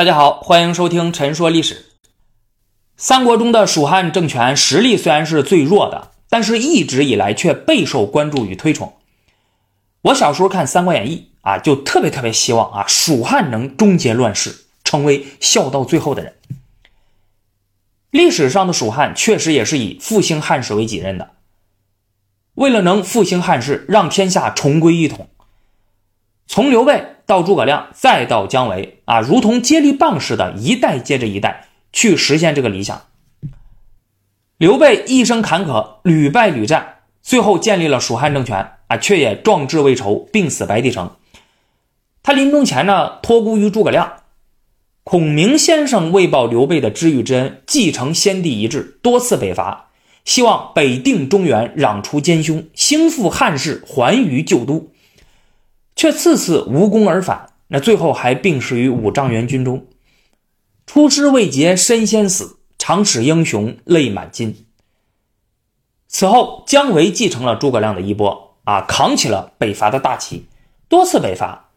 大家好，欢迎收听《陈说历史》。三国中的蜀汉政权实力虽然是最弱的，但是一直以来却备受关注与推崇。我小时候看《三国演义》啊，就特别特别希望啊，蜀汉能终结乱世，成为笑到最后的人。历史上的蜀汉确实也是以复兴汉室为己任的。为了能复兴汉室，让天下重归一统，从刘备。到诸葛亮，再到姜维啊，如同接力棒似的，一代接着一代去实现这个理想。刘备一生坎坷，屡败屡战，最后建立了蜀汉政权啊，却也壮志未酬，病死白帝城。他临终前呢，托孤于诸葛亮。孔明先生为报刘备的知遇之恩，继承先帝遗志，多次北伐，希望北定中原，攘除奸凶，兴复汉室，还于旧都。却次次无功而返，那最后还病逝于五丈原军中。出师未捷身先死，长使英雄泪满襟。此后，姜维继承了诸葛亮的衣钵，啊，扛起了北伐的大旗，多次北伐，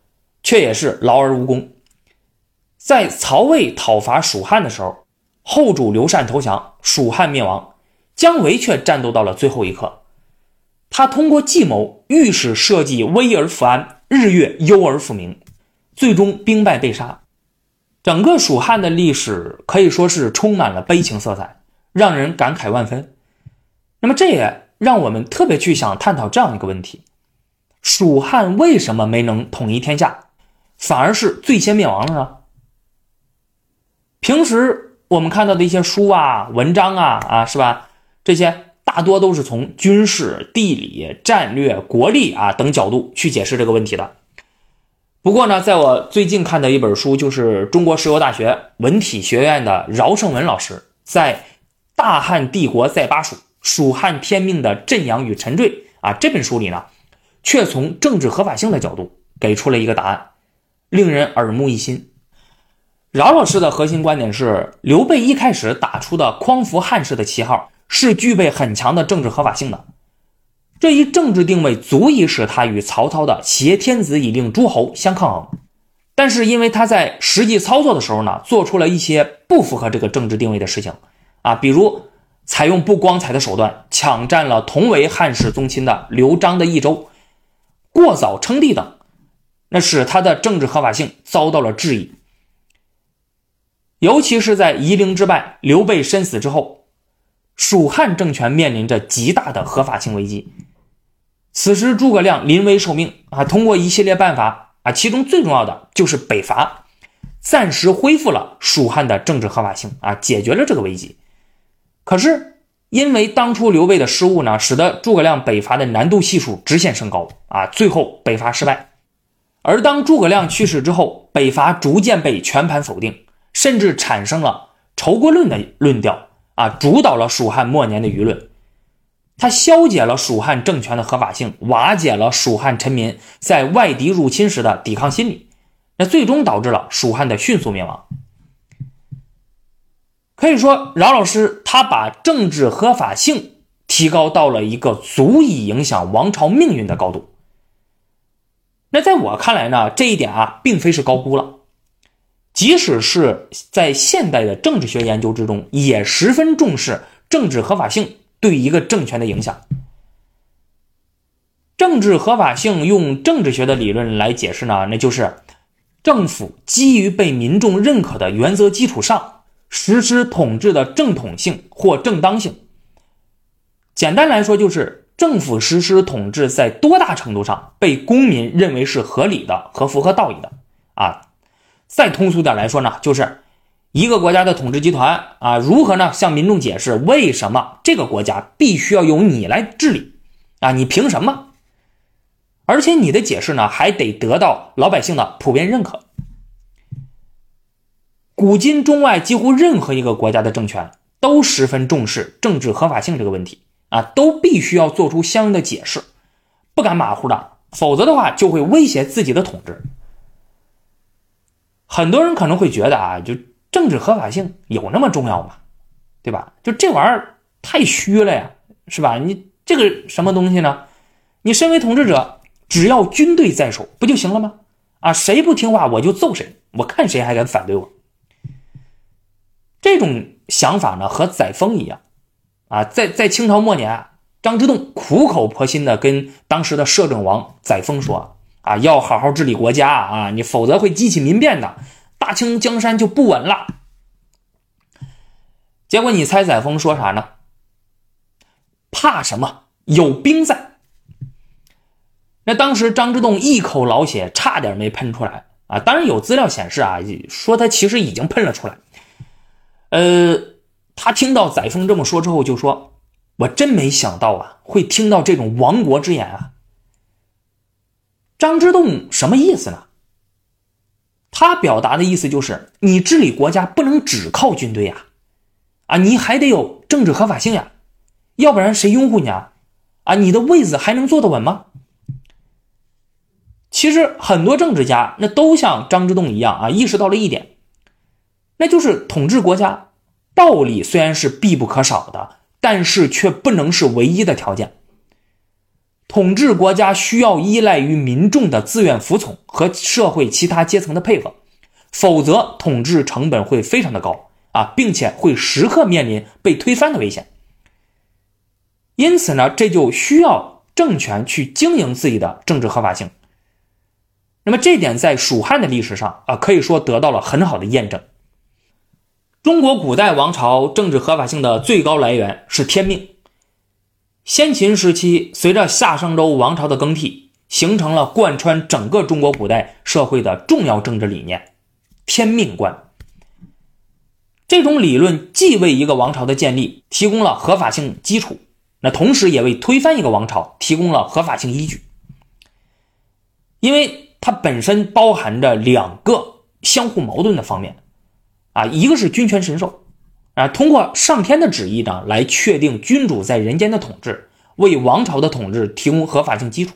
却也是劳而无功。在曹魏讨伐蜀汉的时候，后主刘禅投降，蜀汉灭亡，姜维却战斗到了最后一刻。他通过计谋，御史设计危而复安。日月忧而复明，最终兵败被杀。整个蜀汉的历史可以说是充满了悲情色彩，让人感慨万分。那么，这也让我们特别去想探讨这样一个问题：蜀汉为什么没能统一天下，反而是最先灭亡了呢？平时我们看到的一些书啊、文章啊，啊，是吧？这些。大多都是从军事、地理、战略、国力啊等角度去解释这个问题的。不过呢，在我最近看的一本书，就是中国石油大学文体学院的饶胜文老师在《大汉帝国在巴蜀：蜀汉天命的振扬与沉坠》啊这本书里呢，却从政治合法性的角度给出了一个答案，令人耳目一新。饶老师的核心观点是，刘备一开始打出的匡扶汉室的旗号。是具备很强的政治合法性的，这一政治定位足以使他与曹操的挟天子以令诸侯相抗衡。但是因为他在实际操作的时候呢，做出了一些不符合这个政治定位的事情啊，比如采用不光彩的手段，抢占了同为汉室宗亲的刘璋的益州，过早称帝等，那使他的政治合法性遭到了质疑。尤其是在夷陵之败、刘备身死之后。蜀汉政权面临着极大的合法性危机。此时，诸葛亮临危受命啊，通过一系列办法啊，其中最重要的就是北伐，暂时恢复了蜀汉的政治合法性啊，解决了这个危机。可是，因为当初刘备的失误呢，使得诸葛亮北伐的难度系数直线升高啊，最后北伐失败。而当诸葛亮去世之后，北伐逐渐被全盘否定，甚至产生了仇国论的论调。啊，主导了蜀汉末年的舆论，他消解了蜀汉政权的合法性，瓦解了蜀汉臣民在外敌入侵时的抵抗心理，那最终导致了蜀汉的迅速灭亡。可以说，饶老师他把政治合法性提高到了一个足以影响王朝命运的高度。那在我看来呢，这一点啊，并非是高估了。即使是在现代的政治学研究之中，也十分重视政治合法性对一个政权的影响。政治合法性用政治学的理论来解释呢，那就是政府基于被民众认可的原则基础上实施统治的正统性或正当性。简单来说，就是政府实施统治在多大程度上被公民认为是合理的和符合道义的啊。再通俗点来说呢，就是一个国家的统治集团啊，如何呢向民众解释为什么这个国家必须要由你来治理啊？你凭什么？而且你的解释呢，还得得到老百姓的普遍认可。古今中外几乎任何一个国家的政权都十分重视政治合法性这个问题啊，都必须要做出相应的解释，不敢马虎的，否则的话就会威胁自己的统治。很多人可能会觉得啊，就政治合法性有那么重要吗？对吧？就这玩意儿太虚了呀，是吧？你这个什么东西呢？你身为统治者，只要军队在手不就行了吗？啊，谁不听话我就揍谁，我看谁还敢反对我，这种想法呢，和载沣一样，啊，在在清朝末年，张之洞苦口婆心的跟当时的摄政王载沣说，啊，要好好治理国家啊，你否则会激起民变的，大清江山就不稳了。结果你猜载沣说啥呢？怕什么？有兵在。那当时张之洞一口老血，差点没喷出来啊！当然有资料显示啊，说他其实已经喷了出来。呃，他听到载沣这么说之后，就说：“我真没想到啊，会听到这种亡国之言啊！”张之洞什么意思呢？他表达的意思就是，你治理国家不能只靠军队呀，啊，你还得有政治合法性呀，要不然谁拥护你啊？啊，你的位子还能坐得稳吗？其实很多政治家那都像张之洞一样啊，意识到了一点，那就是统治国家，暴力虽然是必不可少的，但是却不能是唯一的条件。统治国家需要依赖于民众的自愿服从和社会其他阶层的配合，否则统治成本会非常的高啊，并且会时刻面临被推翻的危险。因此呢，这就需要政权去经营自己的政治合法性。那么这点在蜀汉的历史上啊，可以说得到了很好的验证。中国古代王朝政治合法性的最高来源是天命。先秦时期，随着夏商周王朝的更替，形成了贯穿整个中国古代社会的重要政治理念——天命观。这种理论既为一个王朝的建立提供了合法性基础，那同时也为推翻一个王朝提供了合法性依据，因为。它本身包含着两个相互矛盾的方面，啊，一个是君权神授，啊，通过上天的旨意呢来确定君主在人间的统治，为王朝的统治提供合法性基础，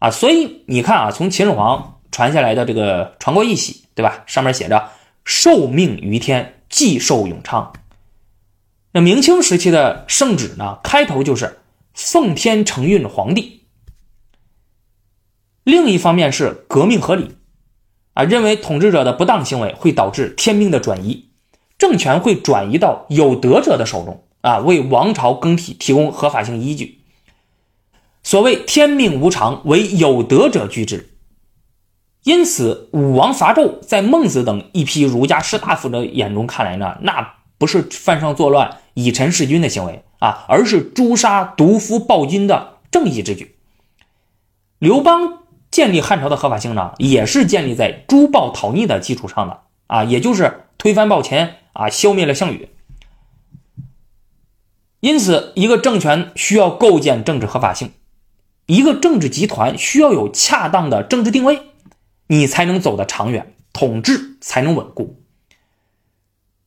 啊，所以你看啊，从秦始皇传下来的这个传国玉玺，对吧？上面写着“受命于天，既寿永昌”。那明清时期的圣旨呢，开头就是“奉天承运皇帝”。另一方面是革命合理，啊，认为统治者的不当行为会导致天命的转移，政权会转移到有德者的手中，啊，为王朝更替提供合法性依据。所谓天命无常，唯有德者居之。因此，武王伐纣，在孟子等一批儒家士大夫的眼中看来呢，那不是犯上作乱、以臣弑君的行为啊，而是诛杀毒夫暴君的正义之举。刘邦。建立汉朝的合法性呢，也是建立在诛暴讨逆的基础上的啊，也就是推翻暴秦啊，消灭了项羽。因此，一个政权需要构建政治合法性，一个政治集团需要有恰当的政治定位，你才能走得长远，统治才能稳固。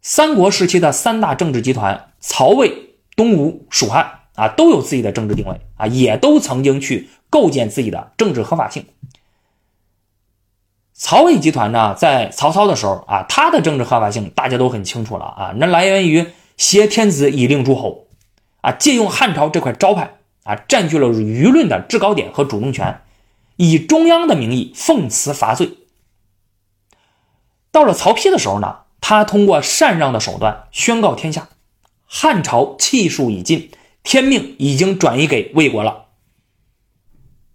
三国时期的三大政治集团——曹魏、东吴、蜀汉啊，都有自己的政治定位啊，也都曾经去。构建自己的政治合法性。曹魏集团呢，在曹操的时候啊，他的政治合法性大家都很清楚了啊，那来源于挟天子以令诸侯，啊，借用汉朝这块招牌啊，占据了舆论的制高点和主动权，以中央的名义奉辞伐罪。到了曹丕的时候呢，他通过禅让的手段宣告天下，汉朝气数已尽，天命已经转移给魏国了。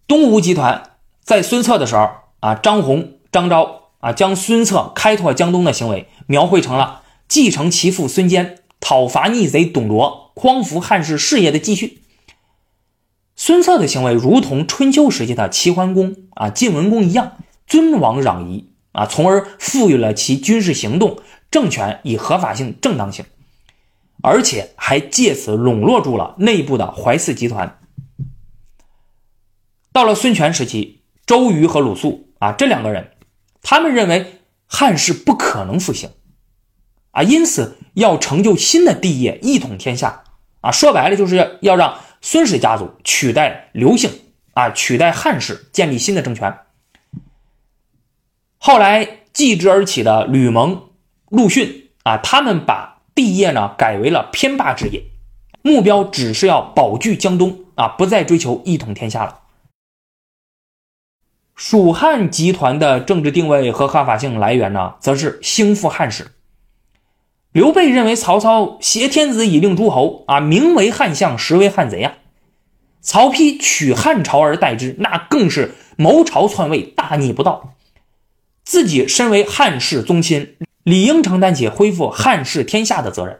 东吴集团在孙策的时候啊，张宏、张昭啊，将孙策开拓江东的行为描绘成了继承其父孙坚、讨伐逆贼董卓、匡扶汉室事业的继续。孙策的行为如同春秋时期的齐桓公啊、晋文公一样，尊王攘夷啊，从而赋予了其军事行动政权以合法性、正当性，而且还借此笼络住了内部的怀四集团。到了孙权时期，周瑜和鲁肃啊这两个人，他们认为汉室不可能复兴，啊，因此要成就新的帝业，一统天下，啊，说白了就是要让孙氏家族取代刘姓，啊，取代汉室，建立新的政权。后来继之而起的吕蒙、陆逊啊，他们把帝业呢改为了偏霸之业，目标只是要保据江东，啊，不再追求一统天下了。蜀汉集团的政治定位和合法性来源呢，则是兴复汉室。刘备认为曹操挟天子以令诸侯啊，名为汉相，实为汉贼啊。曹丕取汉朝而代之，那更是谋朝篡位，大逆不道。自己身为汉室宗亲，理应承担起恢复汉室天下的责任。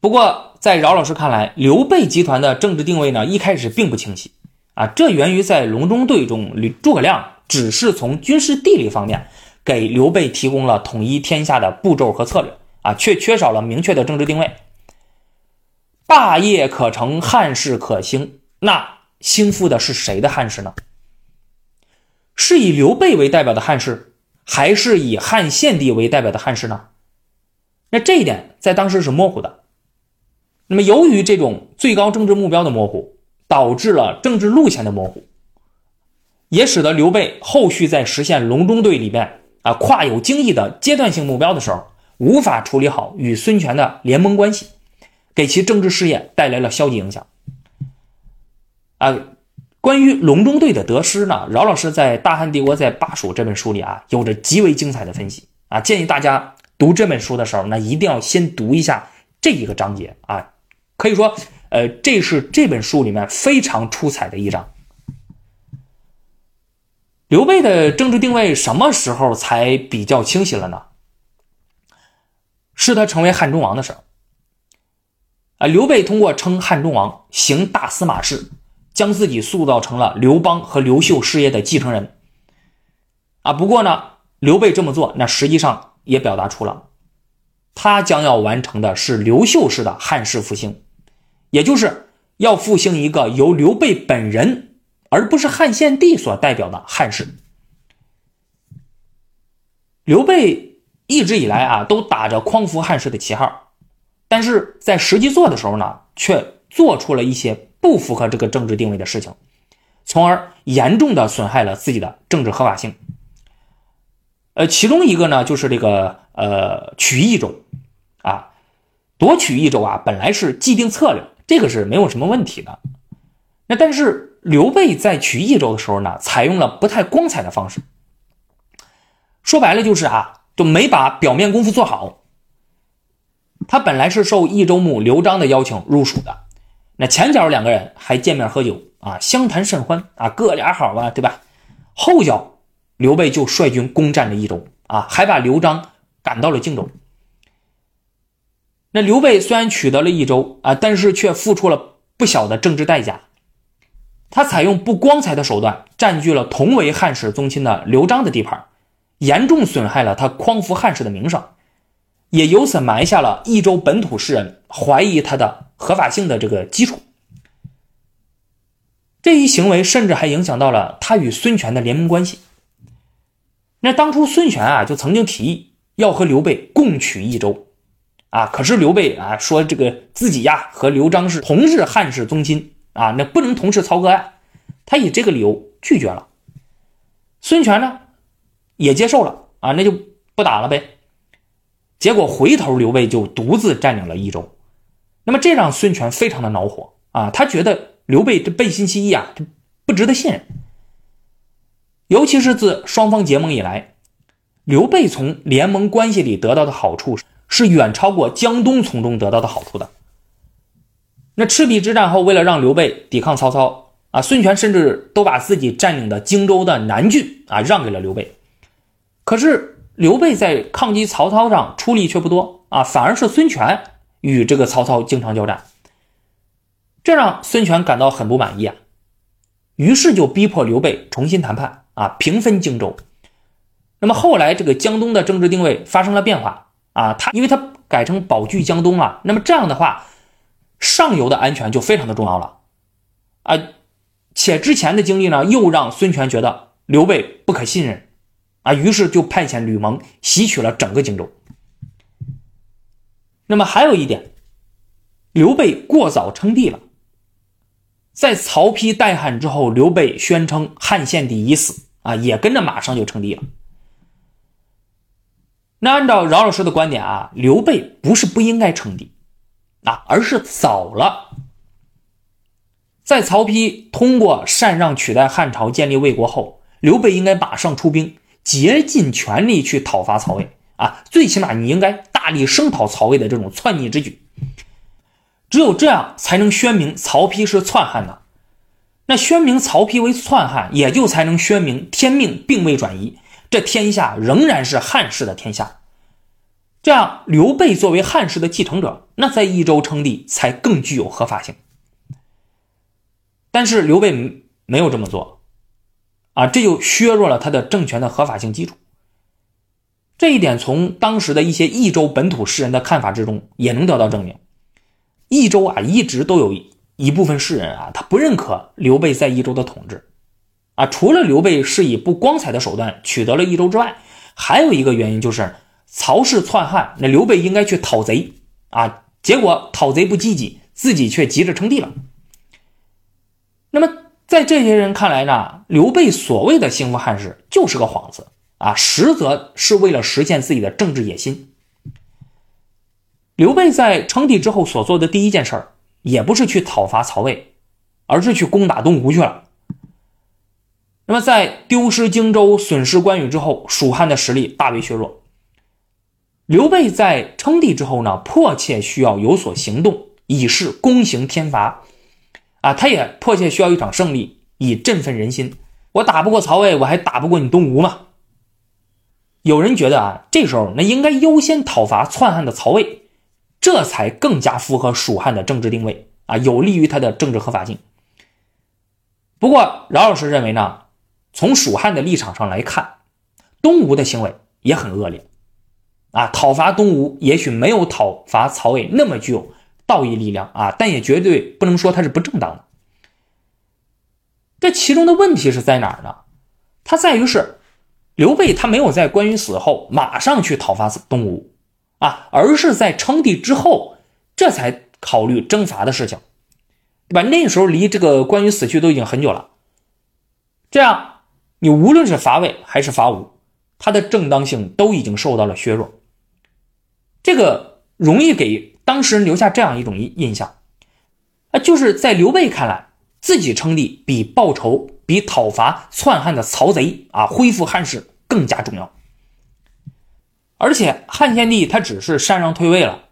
不过，在饶老师看来，刘备集团的政治定位呢，一开始并不清晰啊。这源于在隆中对中，诸葛亮只是从军事地理方面给刘备提供了统一天下的步骤和策略啊，却缺少了明确的政治定位。霸业可成，汉室可兴，那兴复的是谁的汉室呢？是以刘备为代表的汉室，还是以汉献帝为代表的汉室呢？那这一点在当时是模糊的。那么，由于这种最高政治目标的模糊，导致了政治路线的模糊，也使得刘备后续在实现隆中对里面啊跨有荆益的阶段性目标的时候，无法处理好与孙权的联盟关系，给其政治事业带来了消极影响。啊。关于隆中对的得失呢，饶老师在《大汉帝国在巴蜀》这本书里啊，有着极为精彩的分析啊。建议大家读这本书的时候，那一定要先读一下这一个章节啊。可以说，呃，这是这本书里面非常出彩的一章。刘备的政治定位什么时候才比较清晰了呢？是他成为汉中王的时候。啊，刘备通过称汉中王，行大司马事。将自己塑造成了刘邦和刘秀事业的继承人，啊，不过呢，刘备这么做，那实际上也表达出了他将要完成的是刘秀式的汉室复兴，也就是要复兴一个由刘备本人而不是汉献帝所代表的汉室。刘备一直以来啊，都打着匡扶汉室的旗号，但是在实际做的时候呢，却做出了一些。不符合这个政治定位的事情，从而严重的损害了自己的政治合法性。呃，其中一个呢，就是这个呃取益州，啊，夺取益州啊，本来是既定策略，这个是没有什么问题的。那但是刘备在取益州的时候呢，采用了不太光彩的方式，说白了就是啊，就没把表面功夫做好。他本来是受益州牧刘璋的邀请入蜀的。那前脚两个人还见面喝酒啊，相谈甚欢啊，哥俩好啊，对吧？后脚刘备就率军攻占了益州啊，还把刘璋赶到了荆州。那刘备虽然取得了益州啊，但是却付出了不小的政治代价。他采用不光彩的手段，占据了同为汉室宗亲的刘璋的地盘，严重损害了他匡扶汉室的名声。也由此埋下了益州本土士人怀疑他的合法性的这个基础。这一行为甚至还影响到了他与孙权的联盟关系。那当初孙权啊就曾经提议要和刘备共取益州，啊，可是刘备啊说这个自己呀和刘璋是同是汉室宗亲啊，那不能同是操戈呀，他以这个理由拒绝了。孙权呢也接受了啊，那就不打了呗。结果回头刘备就独自占领了益州，那么这让孙权非常的恼火啊！他觉得刘备这背信弃义啊，这不值得信任。尤其是自双方结盟以来，刘备从联盟关系里得到的好处是是远超过江东从中得到的好处的。那赤壁之战后，为了让刘备抵抗曹操啊，孙权甚至都把自己占领的荆州的南郡啊让给了刘备，可是。刘备在抗击曹操上出力却不多啊，反而是孙权与这个曹操经常交战，这让孙权感到很不满意啊，于是就逼迫刘备重新谈判啊，平分荆州。那么后来这个江东的政治定位发生了变化啊，他因为他改成保据江东了，那么这样的话，上游的安全就非常的重要了啊，且之前的经历呢，又让孙权觉得刘备不可信任。啊，于是就派遣吕蒙袭取了整个荆州。那么还有一点，刘备过早称帝了。在曹丕代汉之后，刘备宣称汉献帝已死，啊，也跟着马上就称帝了。那按照饶老师的观点啊，刘备不是不应该称帝，啊，而是早了。在曹丕通过禅让取代汉朝建立魏国后，刘备应该马上出兵。竭尽全力去讨伐曹魏啊！最起码你应该大力声讨曹魏的这种篡逆之举。只有这样，才能宣明曹丕是篡汉的。那宣明曹丕为篡汉，也就才能宣明天命并未转移，这天下仍然是汉室的天下。这样，刘备作为汉室的继承者，那在益州称帝才更具有合法性。但是刘备没有这么做，啊，这就削弱了他的政权的合法性基础。这一点从当时的一些益州本土士人的看法之中也能得到证明。益州啊，一直都有一部分士人啊，他不认可刘备在益州的统治，啊，除了刘备是以不光彩的手段取得了益州之外，还有一个原因就是曹氏篡汉，那刘备应该去讨贼啊，结果讨贼不积极，自己却急着称帝了。那么，在这些人看来呢，刘备所谓的兴复汉室就是个幌子啊，实则是为了实现自己的政治野心。刘备在称帝之后所做的第一件事儿，也不是去讨伐曹魏，而是去攻打东吴去了。那么，在丢失荆州、损失关羽之后，蜀汉的实力大为削弱。刘备在称帝之后呢，迫切需要有所行动，以示公行天罚。啊，他也迫切需要一场胜利，以振奋人心。我打不过曹魏，我还打不过你东吴吗？有人觉得啊，这时候那应该优先讨伐篡汉的曹魏，这才更加符合蜀汉的政治定位啊，有利于他的政治合法性。不过，饶老师认为呢，从蜀汉的立场上来看，东吴的行为也很恶劣啊。讨伐东吴也许没有讨伐曹魏那么具有。道义力量啊，但也绝对不能说它是不正当的。这其中的问题是在哪儿呢？它在于是刘备他没有在关羽死后马上去讨伐东吴啊，而是在称帝之后这才考虑征伐的事情，对吧？那时候离这个关羽死去都已经很久了。这样，你无论是伐魏还是伐吴，它的正当性都已经受到了削弱。这个容易给。当事人留下这样一种印印象，啊，就是在刘备看来，自己称帝比报仇、比讨伐篡汉的曹贼啊，恢复汉室更加重要。而且汉献帝他只是禅让退位了，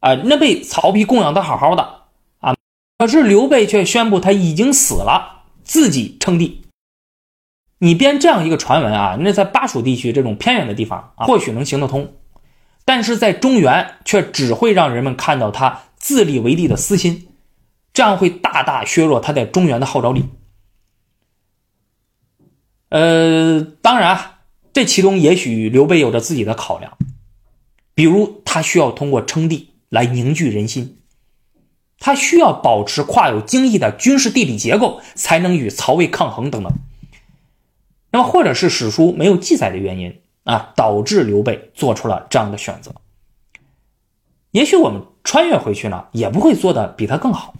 啊，那被曹丕供养的好好的啊，可是刘备却宣布他已经死了，自己称帝。你编这样一个传闻啊，那在巴蜀地区这种偏远的地方啊，或许能行得通。但是在中原却只会让人们看到他自立为帝的私心，这样会大大削弱他在中原的号召力。呃，当然，这其中也许刘备有着自己的考量，比如他需要通过称帝来凝聚人心，他需要保持跨有荆益的军事地理结构，才能与曹魏抗衡等等。那么，或者是史书没有记载的原因。啊，导致刘备做出了这样的选择。也许我们穿越回去呢，也不会做的比他更好。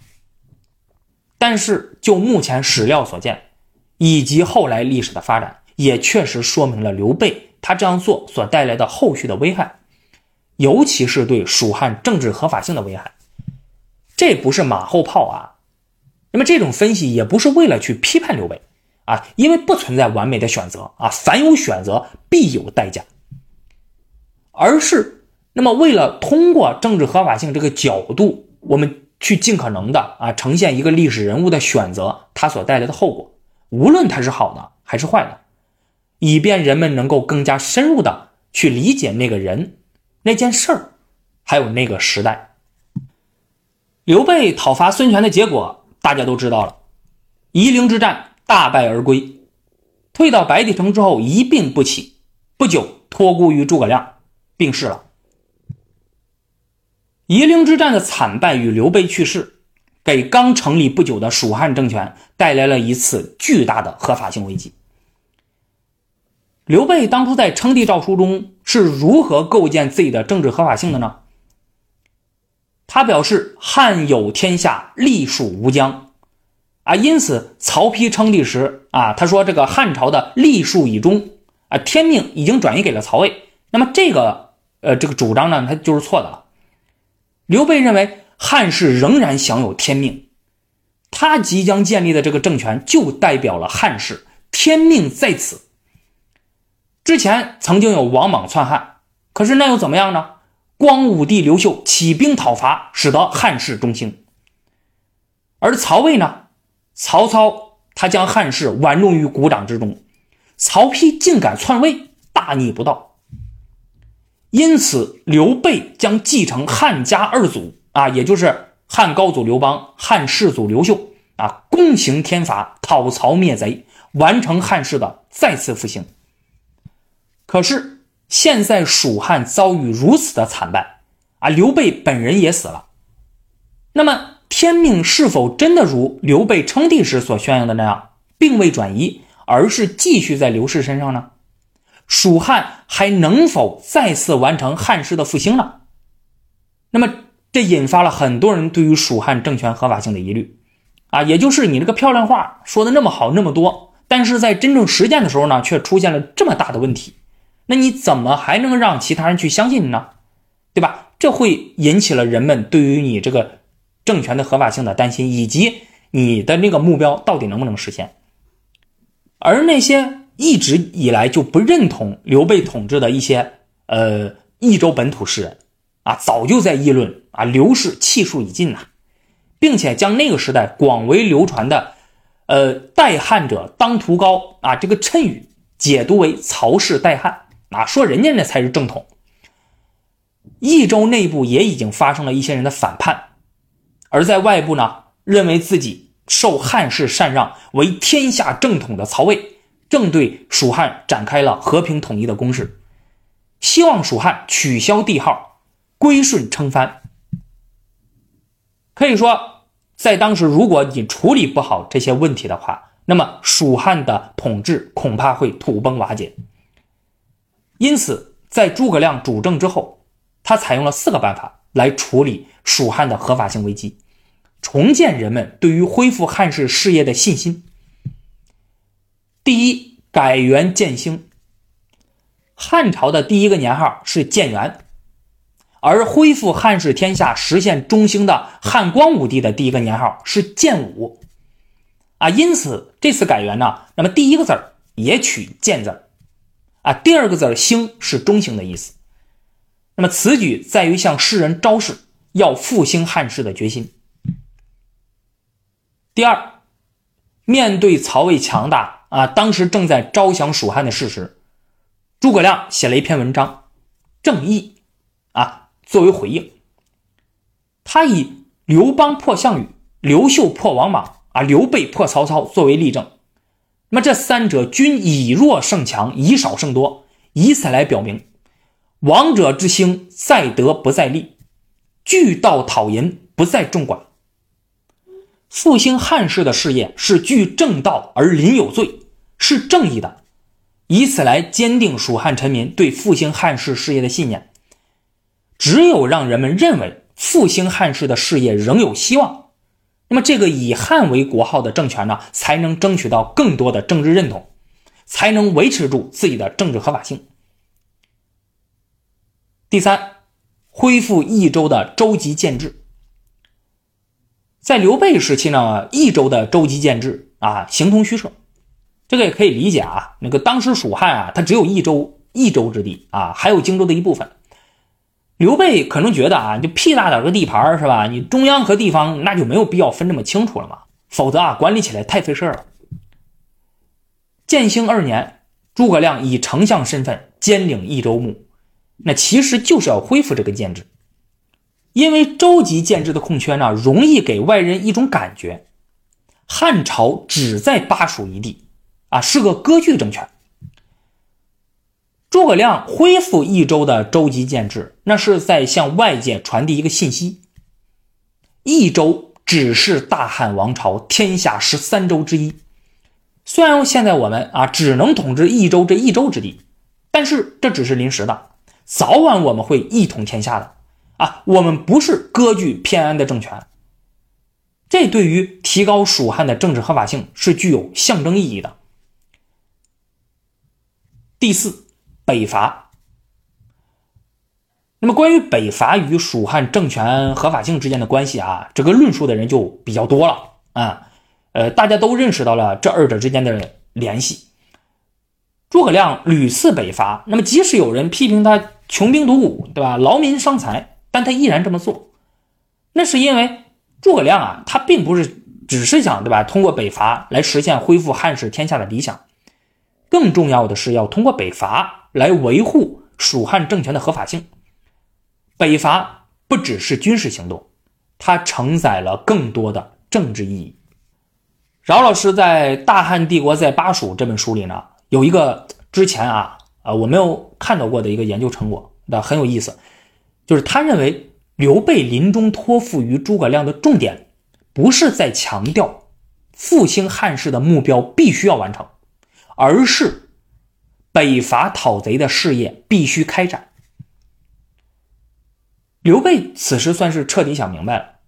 但是就目前史料所见，以及后来历史的发展，也确实说明了刘备他这样做所带来的后续的危害，尤其是对蜀汉政治合法性的危害。这不是马后炮啊。那么这种分析也不是为了去批判刘备。啊，因为不存在完美的选择啊，凡有选择必有代价，而是那么为了通过政治合法性这个角度，我们去尽可能的啊呈现一个历史人物的选择，它所带来的后果，无论它是好的还是坏的，以便人们能够更加深入的去理解那个人、那件事儿，还有那个时代。刘备讨伐孙权的结果大家都知道了，夷陵之战。大败而归，退到白帝城之后一病不起，不久托孤于诸葛亮，病逝了。夷陵之战的惨败与刘备去世，给刚成立不久的蜀汉政权带来了一次巨大的合法性危机。刘备当初在称帝诏书中是如何构建自己的政治合法性的呢？他表示：“汉有天下，隶属吴疆。”啊，因此曹丕称帝时啊，他说这个汉朝的历数已终啊，天命已经转移给了曹魏。那么这个呃这个主张呢，他就是错的了。刘备认为汉室仍然享有天命，他即将建立的这个政权就代表了汉室，天命在此。之前曾经有王莽篡汉，可是那又怎么样呢？光武帝刘秀起兵讨伐，使得汉室中兴。而曹魏呢，曹操他将汉室玩弄于股掌之中，曹丕竟敢篡位，大逆不道。因此，刘备将继承汉家二祖啊，也就是汉高祖刘邦、汉世祖刘秀啊，攻行天罚，讨曹灭贼，完成汉室的再次复兴。可是现在蜀汉遭遇如此的惨败啊，刘备本人也死了。那么天命是否真的如刘备称帝时所宣扬的那样，并未转移，而是继续在刘氏身上呢？蜀汉还能否再次完成汉室的复兴呢？那么这引发了很多人对于蜀汉政权合法性的疑虑啊，也就是你这个漂亮话说的那么好那么多，但是在真正实践的时候呢，却出现了这么大的问题。那你怎么还能让其他人去相信你呢？对吧？这会引起了人们对于你这个政权的合法性的担心，以及你的那个目标到底能不能实现。而那些一直以来就不认同刘备统治的一些呃益州本土士人啊，早就在议论啊刘氏气数已尽呐，并且将那个时代广为流传的呃代汉者当屠高啊这个谶语解读为曹氏代汉。啊，说人家那才是正统。益州内部也已经发生了一些人的反叛，而在外部呢，认为自己受汉室禅让为天下正统的曹魏，正对蜀汉展开了和平统一的攻势，希望蜀汉取消帝号，归顺称藩。可以说，在当时，如果你处理不好这些问题的话，那么蜀汉的统治恐怕会土崩瓦解。因此，在诸葛亮主政之后，他采用了四个办法来处理蜀汉的合法性危机，重建人们对于恢复汉室事业的信心。第一，改元建兴。汉朝的第一个年号是建元，而恢复汉室天下、实现中兴的汉光武帝的第一个年号是建武。啊，因此这次改元呢，那么第一个字儿也取建字儿。啊，第二个字“兴”是中兴的意思。那么此举在于向世人昭示要复兴汉室的决心。第二，面对曹魏强大啊，当时正在招降蜀汉的事实，诸葛亮写了一篇文章《正义》啊，作为回应。他以刘邦破项羽、刘秀破王莽啊、刘备破曹操作为例证。那么这三者均以弱胜强，以少胜多，以此来表明，王者之兴在德不在利，聚道讨淫不在众寡。复兴汉室的事业是据正道而临有罪，是正义的，以此来坚定蜀汉臣民对复兴汉室事业的信念。只有让人们认为复兴汉室的事业仍有希望。那么，这个以汉为国号的政权呢，才能争取到更多的政治认同，才能维持住自己的政治合法性。第三，恢复益州的州级建制。在刘备时期呢，益州的州级建制啊，形同虚设，这个也可以理解啊。那个当时蜀汉啊，它只有益州，益州之地啊，还有荆州的一部分。刘备可能觉得啊，就屁大点个地盘是吧？你中央和地方那就没有必要分这么清楚了嘛，否则啊，管理起来太费事了。建兴二年，诸葛亮以丞相身份兼领益州牧，那其实就是要恢复这个建制，因为州级建制的空缺呢，容易给外人一种感觉，汉朝只在巴蜀一地，啊，是个割据政权。诸葛亮恢复益州的州级建制，那是在向外界传递一个信息：益州只是大汉王朝天下十三州之一。虽然现在我们啊只能统治益州这一州之地，但是这只是临时的，早晚我们会一统天下的啊！我们不是割据偏安的政权。这对于提高蜀汉的政治合法性是具有象征意义的。第四。北伐。那么，关于北伐与蜀汉政权合法性之间的关系啊，这个论述的人就比较多了啊。呃，大家都认识到了这二者之间的联系。诸葛亮屡次北伐，那么即使有人批评他穷兵黩武，对吧？劳民伤财，但他依然这么做，那是因为诸葛亮啊，他并不是只是想，对吧？通过北伐来实现恢复汉室天下的理想，更重要的是要通过北伐来维护蜀汉政权的合法性。北伐不只是军事行动，它承载了更多的政治意义。饶老师在《大汉帝国在巴蜀》这本书里呢，有一个之前啊。啊，我没有看到过的一个研究成果，那很有意思，就是他认为刘备临终托付于诸葛亮的重点，不是在强调复兴汉室的目标必须要完成，而是北伐讨贼的事业必须开展。刘备此时算是彻底想明白了，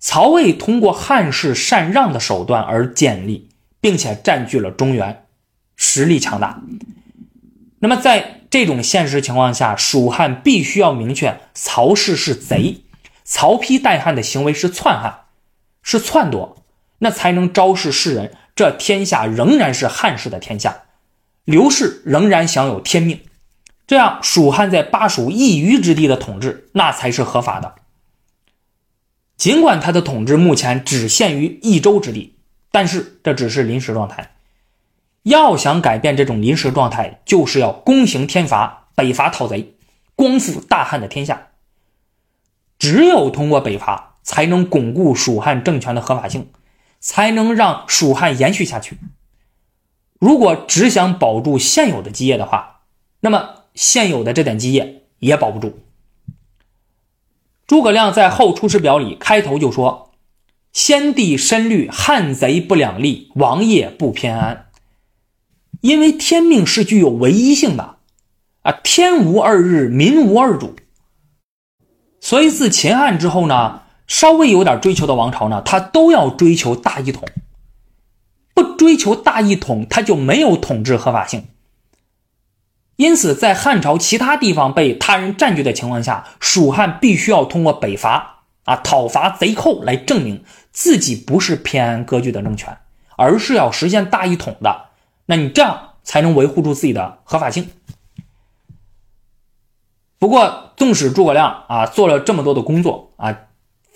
曹魏通过汉室禅让的手段而建立，并且占据了中原，实力强大。那么，在这种现实情况下，蜀汉必须要明确曹氏是贼，曹丕代汉的行为是篡汉，是篡夺，那才能昭示世人，这天下仍然是汉室的天下，刘氏仍然享有天命，这样蜀汉在巴蜀一隅之地的统治，那才是合法的。尽管他的统治目前只限于益州之地，但是这只是临时状态。要想改变这种临时状态，就是要躬行天罚，北伐讨贼，光复大汉的天下。只有通过北伐，才能巩固蜀汉政权的合法性，才能让蜀汉延续下去。如果只想保住现有的基业的话，那么现有的这点基业也保不住。诸葛亮在《后出师表》里开头就说：“先帝深虑汉贼不两立，王业不偏安。”因为天命是具有唯一性的，啊，天无二日，民无二主。所以自秦汉之后呢，稍微有点追求的王朝呢，他都要追求大一统。不追求大一统，他就没有统治合法性。因此，在汉朝其他地方被他人占据的情况下，蜀汉必须要通过北伐啊，讨伐贼寇来证明自己不是偏安割据的政权，而是要实现大一统的。那你这样才能维护住自己的合法性。不过，纵使诸葛亮啊做了这么多的工作啊，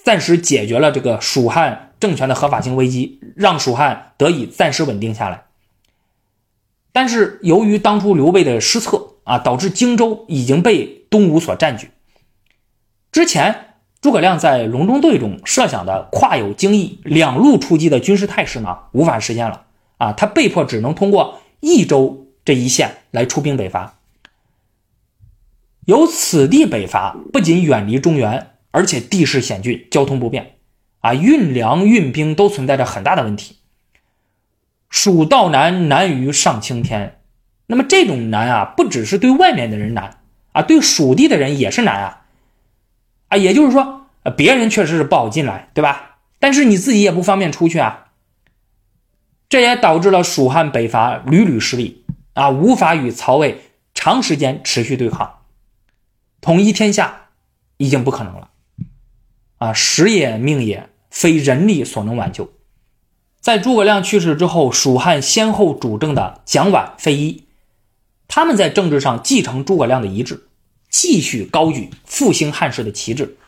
暂时解决了这个蜀汉政权的合法性危机，让蜀汉得以暂时稳定下来。但是，由于当初刘备的失策啊，导致荆州已经被东吴所占据。之前诸葛亮在隆中对中设想的跨有荆益、两路出击的军事态势呢，无法实现了。啊，他被迫只能通过益州这一线来出兵北伐。由此地北伐，不仅远离中原，而且地势险峻，交通不便，啊，运粮运兵都存在着很大的问题。蜀道难，难于上青天。那么这种难啊，不只是对外面的人难啊，对蜀地的人也是难啊。啊，也就是说，别人确实是不好进来，对吧？但是你自己也不方便出去啊。这也导致了蜀汉北伐屡屡失利啊，无法与曹魏长时间持续对抗，统一天下已经不可能了啊！时也命也，非人力所能挽救。在诸葛亮去世之后，蜀汉先后主政的蒋琬、费祎，他们在政治上继承诸葛亮的遗志，继续高举复兴汉室的旗帜，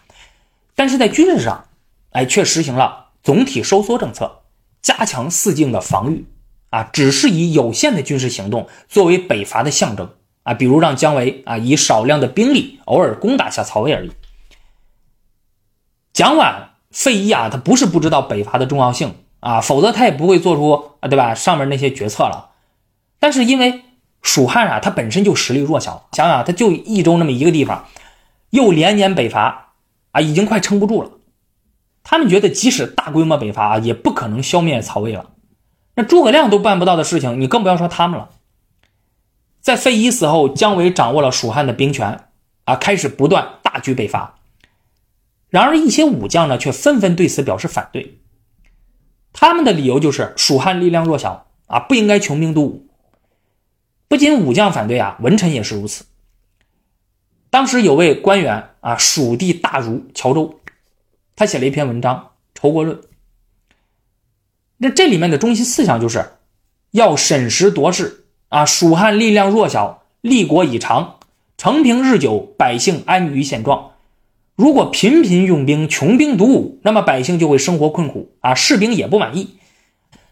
但是在军事上，哎，却实行了总体收缩政策。加强四境的防御，啊，只是以有限的军事行动作为北伐的象征，啊，比如让姜维啊以少量的兵力偶尔攻打下曹魏而已。蒋琬、费祎啊，他不是不知道北伐的重要性啊，否则他也不会做出啊，对吧？上面那些决策了。但是因为蜀汉啊，它本身就实力弱小，想想他就益州那么一个地方，又连年北伐，啊，已经快撑不住了。他们觉得，即使大规模北伐，也不可能消灭曹魏了。那诸葛亮都办不到的事情，你更不要说他们了。在费祎死后，姜维掌握了蜀汉的兵权啊，开始不断大举北伐。然而，一些武将呢，却纷纷对此表示反对。他们的理由就是蜀汉力量弱小啊，不应该穷兵黩武。不仅武将反对啊，文臣也是如此。当时有位官员啊，蜀地大儒乔州。他写了一篇文章《仇国论》，那这里面的中心思想就是要审时度势啊。蜀汉力量弱小，立国已长，承平日久，百姓安于现状。如果频频用兵，穷兵黩武，那么百姓就会生活困苦啊，士兵也不满意，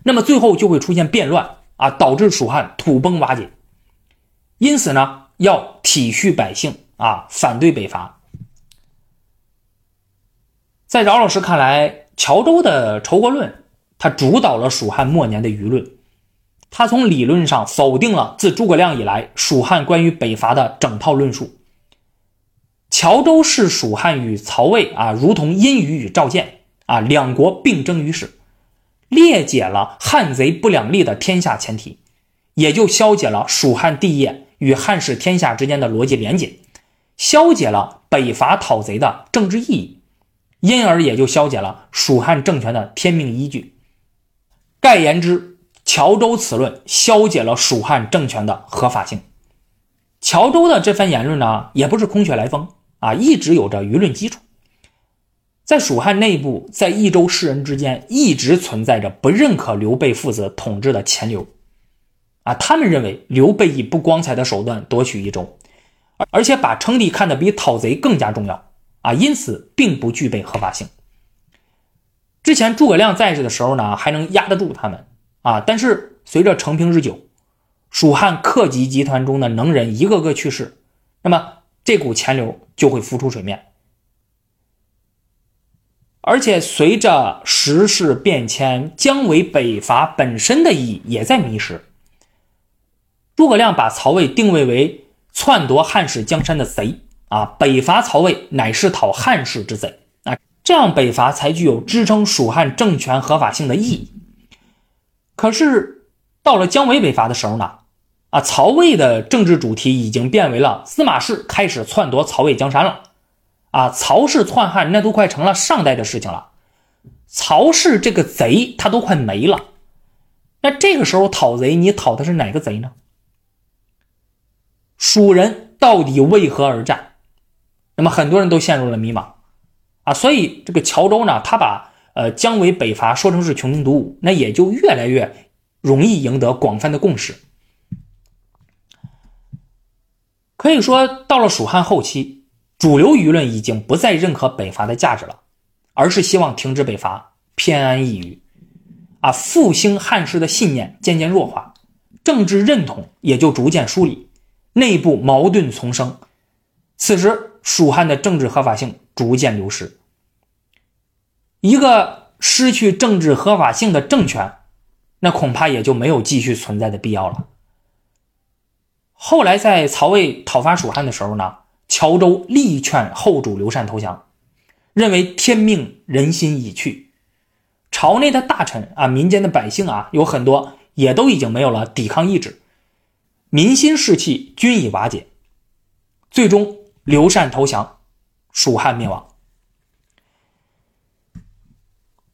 那么最后就会出现变乱啊，导致蜀汉土崩瓦解。因此呢，要体恤百姓啊，反对北伐。在饶老师看来，乔州的仇国论，他主导了蜀汉末年的舆论。他从理论上否定了自诸葛亮以来蜀汉关于北伐的整套论述。乔州是蜀汉与曹魏啊，如同殷虞与赵建啊，两国并争于世，裂解了汉贼不两立的天下前提，也就消解了蜀汉帝业与汉室天下之间的逻辑连结，消解了北伐讨贼的政治意义，因而也就消解了蜀汉政权的天命依据。盖言之，乔州此论消解了蜀汉政权的合法性。乔州的这番言论呢，也不是空穴来风。啊，一直有着舆论基础，在蜀汉内部，在益州士人之间，一直存在着不认可刘备父子统治的钱流。啊，他们认为刘备以不光彩的手段夺取益州，而而且把称帝看得比讨贼更加重要。啊，因此并不具备合法性。之前诸葛亮在世的时候呢，还能压得住他们。啊，但是随着成平日久，蜀汉克己集团中的能人一个个去世，那么。这股钱流就会浮出水面，而且随着时势变迁，姜维北伐本身的意义也在迷失。诸葛亮把曹魏定位为篡夺汉室江山的贼啊，北伐曹魏乃是讨汉室之贼啊，这样北伐才具有支撑蜀汉政权合法性的意义。可是到了姜维北伐的时候呢？啊，曹魏的政治主题已经变为了司马氏开始篡夺曹魏江山了。啊，曹氏篡汉那都快成了上代的事情了。曹氏这个贼他都快没了。那这个时候讨贼，你讨的是哪个贼呢？蜀人到底为何而战？那么很多人都陷入了迷茫。啊，所以这个乔州呢，他把呃姜维北伐说成是穷兵黩武，那也就越来越容易赢得广泛的共识。可以说，到了蜀汉后期，主流舆论已经不再认可北伐的价值了，而是希望停止北伐，偏安一隅，啊，复兴汉室的信念渐渐弱化，政治认同也就逐渐疏离，内部矛盾丛生。此时，蜀汉的政治合法性逐渐流失。一个失去政治合法性的政权，那恐怕也就没有继续存在的必要了。后来在曹魏讨伐蜀汉的时候呢，乔州力劝后主刘禅投降，认为天命人心已去，朝内的大臣啊，民间的百姓啊，有很多也都已经没有了抵抗意志，民心士气均已瓦解，最终刘禅投降，蜀汉灭亡。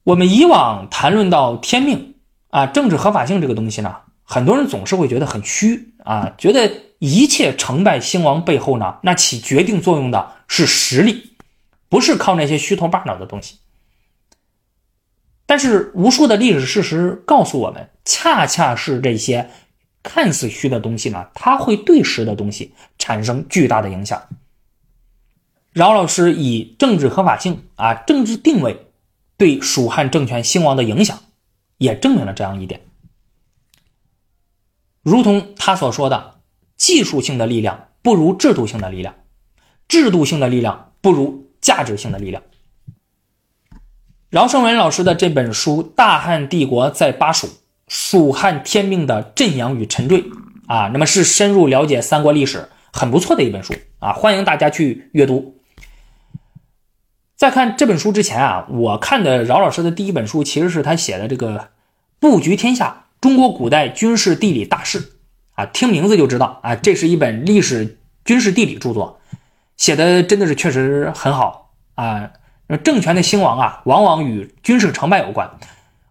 我们以往谈论到天命啊，政治合法性这个东西呢，很多人总是会觉得很虚。啊，觉得一切成败兴亡背后呢，那起决定作用的是实力，不是靠那些虚头巴脑的东西。但是，无数的历史事实告诉我们，恰恰是这些看似虚的东西呢，它会对实的东西产生巨大的影响。饶老师以政治合法性啊，政治定位对蜀汉政权兴亡的影响，也证明了这样一点。如同他所说的，技术性的力量不如制度性的力量，制度性的力量不如价值性的力量。饶胜文老师的这本书《大汉帝国在巴蜀：蜀汉天命的振扬与沉坠》啊，那么是深入了解三国历史很不错的一本书啊，欢迎大家去阅读。在看这本书之前啊，我看的饶老师的第一本书其实是他写的这个《布局天下》。中国古代军事地理大事啊，听名字就知道啊，这是一本历史军事地理著作，写的真的是确实很好啊。政权的兴亡啊，往往与军事成败有关，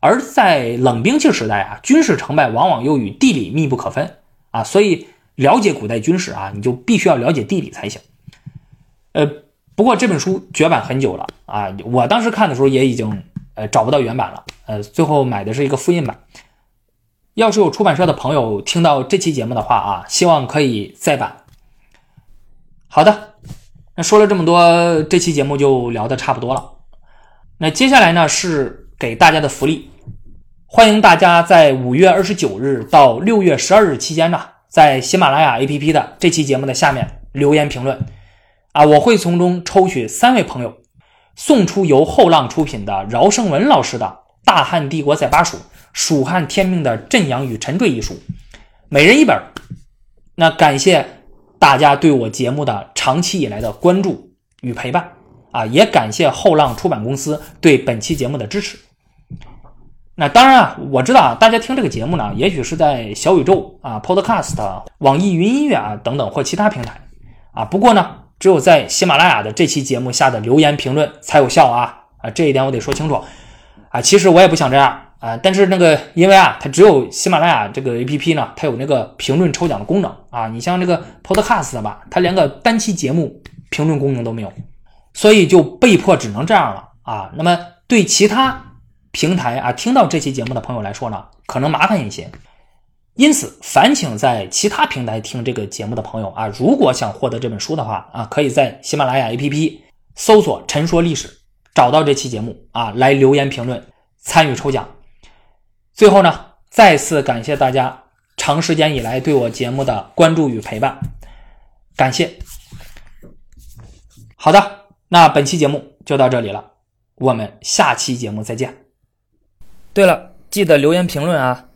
而在冷兵器时代啊，军事成败往往又与地理密不可分啊。所以了解古代军事啊，你就必须要了解地理才行。呃，不过这本书绝版很久了啊，我当时看的时候也已经呃找不到原版了，呃，最后买的是一个复印版。要是有出版社的朋友听到这期节目的话啊，希望可以再版。好的，那说了这么多，这期节目就聊的差不多了。那接下来呢是给大家的福利，欢迎大家在五月二十九日到六月十二日期间呢，在喜马拉雅 APP 的这期节目的下面留言评论，啊，我会从中抽取三位朋友，送出由后浪出品的饶胜文老师的《大汉帝国在巴蜀：蜀汉天命的震阳与沉坠》一书，每人一本。那感谢大家对我节目的长期以来的关注与陪伴啊，也感谢后浪出版公司对本期节目的支持。那当然啊，我知道啊，大家听这个节目呢，也许是在小宇宙啊、Podcast、网易云音乐啊等等或其他平台啊。不过呢，只有在喜马拉雅的这期节目下的留言评论才有效啊啊，这一点我得说清楚啊。其实我也不想这样啊，但是那个因为啊，它只有喜马拉雅这个 APP 呢，它有那个评论抽奖的功能啊。你像这个 Podcast 吧，它连个单期节目评论功能都没有，所以就被迫只能这样了啊。那么对其他。平台啊，听到这期节目的朋友来说呢，可能麻烦一些，因此烦请在其他平台听这个节目的朋友啊，如果想获得这本书的话啊，可以在喜马拉雅 APP 搜索“陈说历史”，找到这期节目啊，来留言评论参与抽奖。最后呢，再次感谢大家长时间以来对我节目的关注与陪伴，感谢。好的，那本期节目就到这里了，我们下期节目再见。对了，记得留言评论啊！